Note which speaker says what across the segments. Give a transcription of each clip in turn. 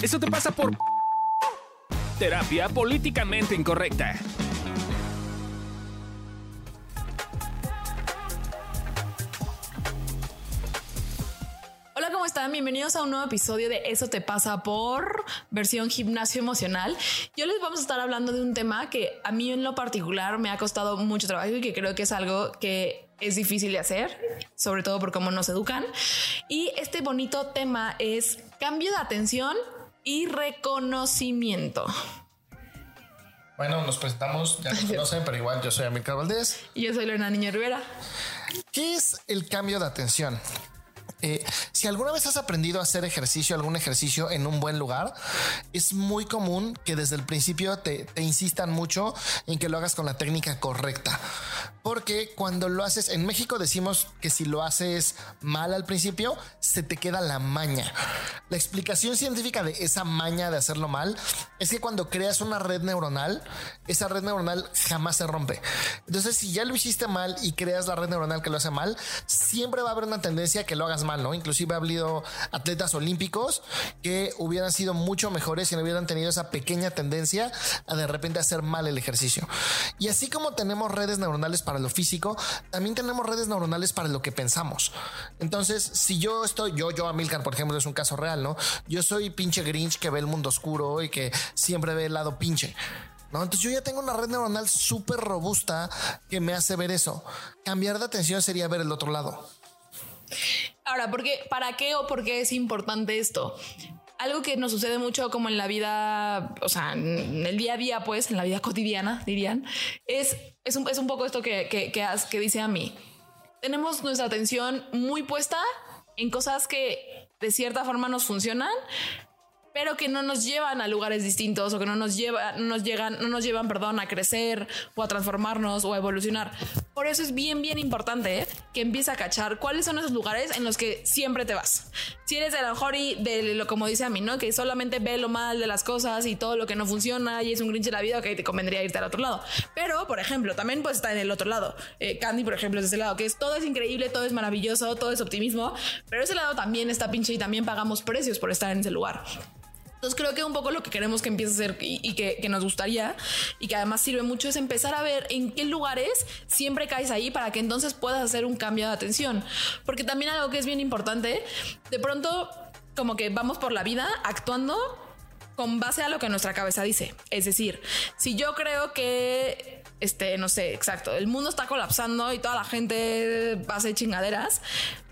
Speaker 1: Eso te pasa por terapia políticamente incorrecta.
Speaker 2: Hola, ¿cómo están? Bienvenidos a un nuevo episodio de Eso te pasa por versión gimnasio emocional. Yo les vamos a estar hablando de un tema que a mí en lo particular me ha costado mucho trabajo y que creo que es algo que es difícil de hacer, sobre todo por cómo nos educan. Y este bonito tema es cambio de atención y reconocimiento.
Speaker 3: Bueno, nos presentamos, ya nos conocen, pero igual yo soy Amílcar Valdés.
Speaker 2: Y yo soy Lorena Niño Rivera.
Speaker 3: ¿Qué es el cambio de atención? Eh, si alguna vez has aprendido a hacer ejercicio, algún ejercicio en un buen lugar, es muy común que desde el principio te, te insistan mucho en que lo hagas con la técnica correcta. Porque cuando lo haces en México decimos que si lo haces mal al principio, se te queda la maña. La explicación científica de esa maña de hacerlo mal es que cuando creas una red neuronal, esa red neuronal jamás se rompe. Entonces, si ya lo hiciste mal y creas la red neuronal que lo hace mal, siempre va a haber una tendencia a que lo hagas mal, ¿no? Inclusive ha habido atletas olímpicos que hubieran sido mucho mejores si no hubieran tenido esa pequeña tendencia a de repente hacer mal el ejercicio. Y así como tenemos redes neuronales para lo físico, también tenemos redes neuronales para lo que pensamos. Entonces, si yo estoy, yo, yo, Amilcar, por ejemplo, es un caso real, ¿no? Yo soy pinche Grinch que ve el mundo oscuro y que siempre ve el lado pinche. Entonces yo ya tengo una red neuronal súper robusta que me hace ver eso. Cambiar de atención sería ver el otro lado.
Speaker 2: Ahora, ¿por qué, ¿para qué o por qué es importante esto? Algo que nos sucede mucho como en la vida, o sea, en el día a día, pues, en la vida cotidiana, dirían, es, es, un, es un poco esto que, que, que, dice a mí. Tenemos nuestra atención muy puesta en cosas que de cierta forma nos funcionan, pero que no nos llevan a lugares distintos o que no nos llevan, no nos llegan, no nos llevan, perdón, a crecer o a transformarnos o a evolucionar. Por eso es bien, bien importante ¿eh? que empiece a cachar cuáles son esos lugares en los que siempre te vas. Si eres de la mejor y de lo como dice a mí, ¿no? Que solamente ve lo mal de las cosas y todo lo que no funciona y es un grinch de la vida, que te convendría irte al otro lado. Pero, por ejemplo, también puedes estar en el otro lado. Eh, Candy, por ejemplo, es de ese lado, que es todo es increíble, todo es maravilloso, todo es optimismo, pero ese lado también está pinche y también pagamos precios por estar en ese lugar. Entonces creo que un poco lo que queremos que empiece a ser y, que, que, nos gustaría y que además sirve mucho es empezar a ver en qué lugares siempre caes ahí para que entonces puedas hacer un cambio de atención. Porque también algo que es bien importante, de pronto como que vamos por la vida actuando con base a lo que nuestra cabeza dice. Es decir, si yo creo que este, no sé, exacto, el mundo está colapsando y toda la gente hace chingaderas,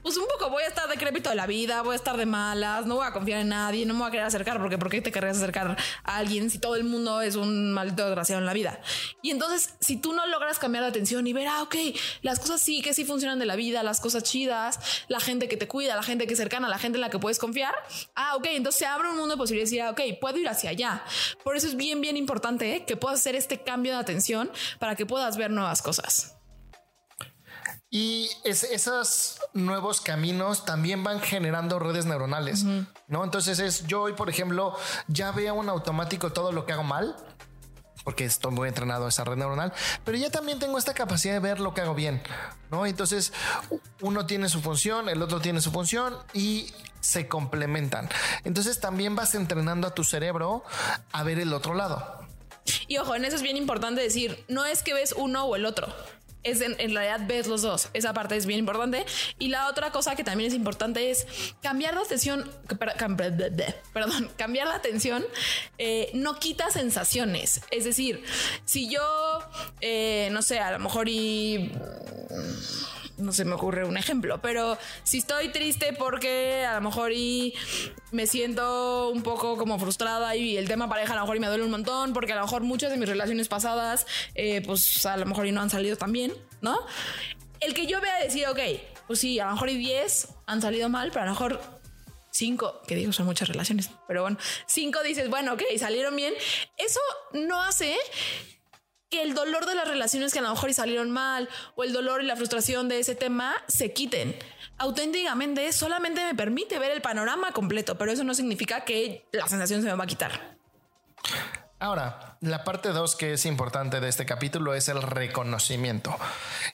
Speaker 2: pues un poco voy a estar decrépito de la vida, voy a estar de malas, no voy a confiar en nadie, no me voy a querer acercar, porque ¿por qué te querrías acercar a alguien si todo el mundo es un maldito desgraciado en la vida? Y entonces, si tú no logras cambiar de atención y ver, ah, ok, las cosas sí que sí funcionan de la vida, las cosas chidas, la gente que te cuida, la gente que es cercana, la gente en la que puedes confiar, ah, ok, entonces se abre un mundo de posibilidades y, ah, ok, puedo ir hacia allá. Por eso es bien, bien importante ¿eh? que puedas hacer este cambio de atención para que puedas ver nuevas cosas.
Speaker 3: Y es, esos nuevos caminos también van generando redes neuronales, uh -huh. ¿no? Entonces es, yo hoy, por ejemplo, ya veo en automático todo lo que hago mal, porque estoy muy entrenado a esa red neuronal, pero ya también tengo esta capacidad de ver lo que hago bien, ¿no? Entonces, uno tiene su función, el otro tiene su función y se complementan. Entonces también vas entrenando a tu cerebro a ver el otro lado.
Speaker 2: Y ojo, en eso es bien importante decir, no es que ves uno o el otro es en, realidad ves los dos. Esa parte es bien importante. Y la otra cosa que también es importante es cambiar la atención. Perdón, cambiar la atención eh, no quita sensaciones. Es decir, si yo eh, no sé, a lo mejor y no se me ocurre un ejemplo, pero si estoy triste porque a lo mejor y me siento un poco como frustrada y el tema pareja a lo mejor y me duele un montón porque a lo mejor muchas de mis relaciones pasadas eh, pues a lo mejor y no han salido tan bien, ¿no? El que yo vea decir, ok, pues sí, a lo mejor y 10 han salido mal, pero a lo mejor cinco, que digo son muchas relaciones, pero bueno, cinco dices, bueno, ok, salieron bien. Eso no hace que el dolor de las relaciones que a lo mejor salieron mal o el dolor y la frustración de ese tema se quiten. Auténticamente solamente me permite ver el panorama completo, pero eso no significa que la sensación se me va a quitar.
Speaker 3: Ahora, la parte 2 que es importante de este capítulo es el reconocimiento.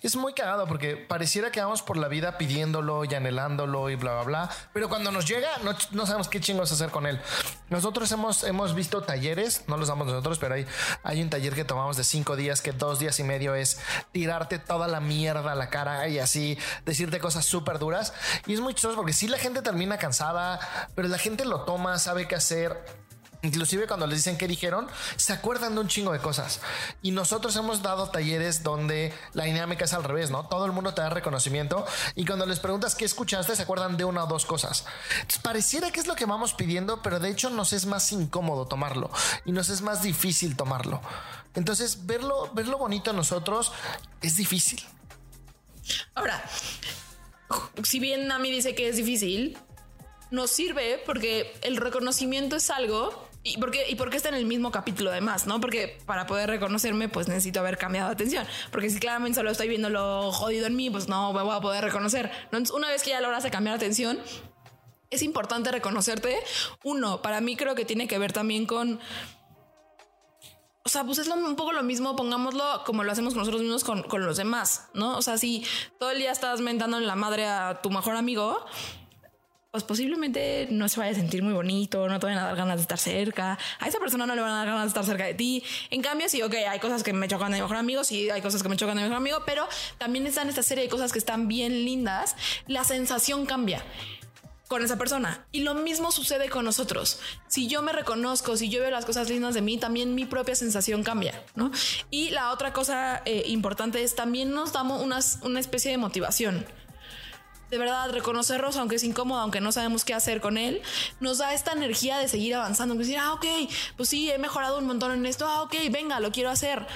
Speaker 3: Es muy cagado porque pareciera que vamos por la vida pidiéndolo y anhelándolo y bla, bla, bla, pero cuando nos llega no, sabemos qué chingos hacer con él. Nosotros hemos, hemos visto talleres, no los damos nosotros, pero hay, hay un taller que tomamos de cinco días que dos días y medio es tirarte toda la mierda a la cara y así decirte cosas súper duras. Y es muy chistoso porque si la gente termina cansada, pero la gente lo toma, sabe qué hacer Inclusive cuando les dicen qué dijeron, se acuerdan de un chingo de cosas. Y nosotros hemos dado talleres donde la dinámica es al revés, ¿no? Todo el mundo te da reconocimiento y cuando les preguntas qué escuchaste, se acuerdan de una o dos cosas. pareciera que es lo que vamos pidiendo, pero de hecho nos es más incómodo tomarlo y nos es más difícil tomarlo. Entonces, verlo, verlo bonito a nosotros es difícil.
Speaker 2: Ahora, si bien a mí dice que es difícil, nos sirve porque el reconocimiento es algo ¿Y por, qué, ¿Y por qué está en el mismo capítulo además? ¿no? Porque para poder reconocerme, pues necesito haber cambiado de atención. Porque si claramente solo estoy viendo lo jodido en mí, pues no me voy a poder reconocer. Entonces, una vez que ya lograste cambiar de atención, es importante reconocerte. Uno, para mí creo que tiene que ver también con... O sea, pues es un poco lo mismo, pongámoslo como lo hacemos nosotros mismos con, con los demás, ¿no? O sea, si todo el día estás mentando en la madre a tu mejor amigo, pues posiblemente no se vaya a sentir muy bonito, no te van a dar ganas de estar cerca, a esa persona no le van a dar ganas de estar cerca de ti. En cambio, sí, ok, hay cosas que me chocan de mi mejor amigo, sí, hay cosas que me chocan de mi mejor amigo, pero también están esta serie de cosas que están bien lindas, la sensación cambia con esa persona. Y lo mismo sucede con nosotros. Si yo me reconozco, si yo veo las cosas lindas de mí, también mi propia sensación cambia, ¿no? Y la otra cosa eh, importante es también nos damos una especie de motivación de verdad reconocerlos, aunque es incómodo, aunque no sabemos qué hacer con él, nos da esta energía de seguir avanzando, decir, ah, ok, pues sí, he mejorado un montón en esto, ah, ok, venga, lo quiero hacer.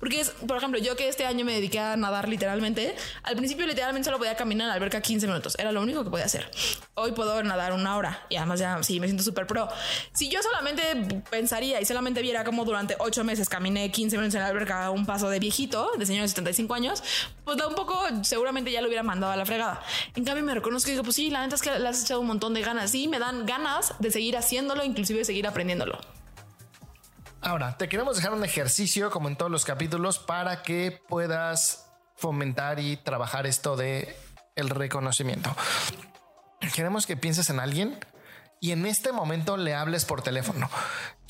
Speaker 2: Porque es, por ejemplo, yo que este año me dediqué a nadar literalmente, al principio literalmente solo podía caminar a la alberca 15 minutos, era lo único que podía hacer. Hoy puedo nadar una hora y además ya sí, me siento súper pro. Si yo solamente pensaría y solamente viera como durante 8 meses caminé 15 minutos en la alberca un paso de viejito, de señor de 75 años, pues da un poco, seguramente ya lo hubiera mandado a la fregada. En cambio, me reconozco y digo, pues sí, la neta es que le has echado un montón de ganas. Sí, me dan ganas de seguir haciéndolo, inclusive de seguir aprendiéndolo.
Speaker 3: Ahora, te queremos dejar un ejercicio, como en todos los capítulos, para que puedas fomentar y trabajar esto de el reconocimiento. Queremos que pienses en alguien y en este momento le hables por teléfono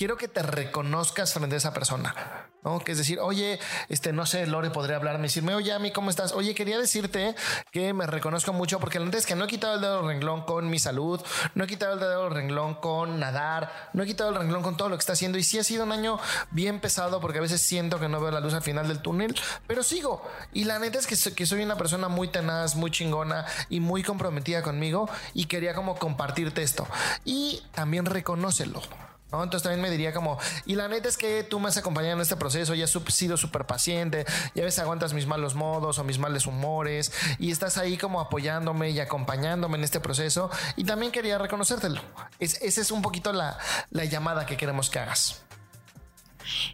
Speaker 3: quiero que te reconozcas frente a esa persona, ¿no? Que es decir, oye, este, no sé, Lore podría hablarme decirme, oye, a mí, ¿cómo estás? Oye, quería decirte que me reconozco mucho porque la es que no he quitado el dedo del renglón con mi salud, no he quitado el dedo del renglón con nadar, no he quitado el renglón con todo lo que está haciendo y sí ha sido un año bien pesado porque a veces siento que no veo la luz al final del túnel, pero sigo. Y la neta es que, que soy una persona muy tenaz, muy chingona y muy comprometida conmigo y quería como compartirte esto. Y también reconócelo. Entonces también me diría como, y la neta es que tú me has acompañado en este proceso y has sido súper paciente y a veces aguantas mis malos modos o mis males humores y estás ahí como apoyándome y acompañándome en este proceso y también quería reconocértelo. Es, esa es un poquito la, llamada que queremos que hagas.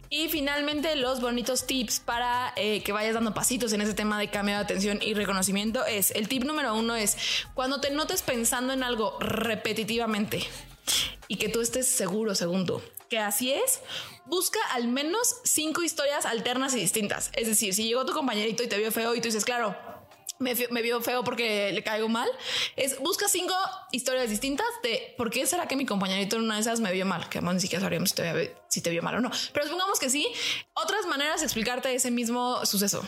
Speaker 2: Y finalmente los bonitos tips para eh, que vayas dando pasitos en ese tema de cambio de atención y reconocimiento es, el tip número uno es cuando te notes pensando en algo repetitivamente y que tú estés seguro, según tú, que así es, busca al menos cinco historias alternas y distintas. Es decir, si llegó tu compañerito y te vio feo y tú dices, claro, me, vio feo porque le caigo mal, es busca cinco historias distintas de por qué será que mi compañerito en una de esas me vio mal, que ni siquiera sabríamos si te, si te vio mal o no. Pero supongamos que sí, otras maneras de explicarte ese mismo suceso.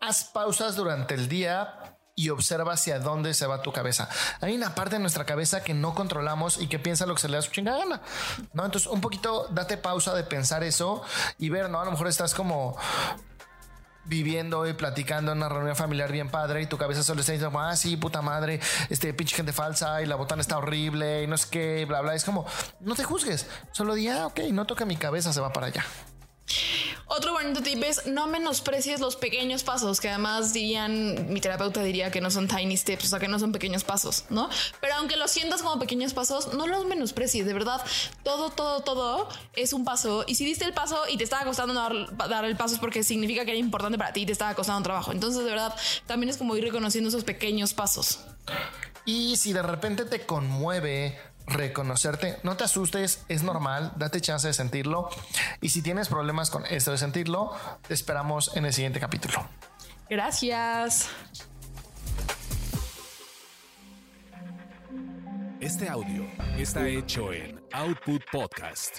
Speaker 3: Haz pausas durante el día y observa hacia dónde se va tu cabeza. Hay una parte de nuestra cabeza que no controlamos y que piensa lo que se le da su chingada. ¿no? Entonces, un poquito date pausa de pensar eso y ver, ¿no? A lo mejor estás como viviendo y platicando en una reunión familiar bien padre y tu cabeza solo está diciendo, ah, sí, puta madre, este pinche gente falsa y la botana está horrible y no es que, bla, bla. Es como, no te juzgues, solo di, ah, ok, no toca mi cabeza, se va para allá.
Speaker 2: Otro bonito tip es no menosprecies los pequeños pasos, que además dirían, mi terapeuta diría que no son tiny steps, o sea, que no son pequeños pasos, ¿no? Pero aunque los sientas como pequeños pasos, no los menosprecies, de verdad, todo, todo, todo es un paso. Y si diste el paso y te estaba costando dar, el paso es porque significa que era importante para ti y te estaba costando un trabajo. Entonces, de verdad, también es como ir reconociendo esos pequeños pasos.
Speaker 3: Y si de repente te conmueve reconocerte. No te asustes, es normal, date chance de sentirlo. Y si tienes problemas con esto de sentirlo, te esperamos en el siguiente capítulo.
Speaker 2: Gracias.
Speaker 1: Este audio está hecho en Output Podcast.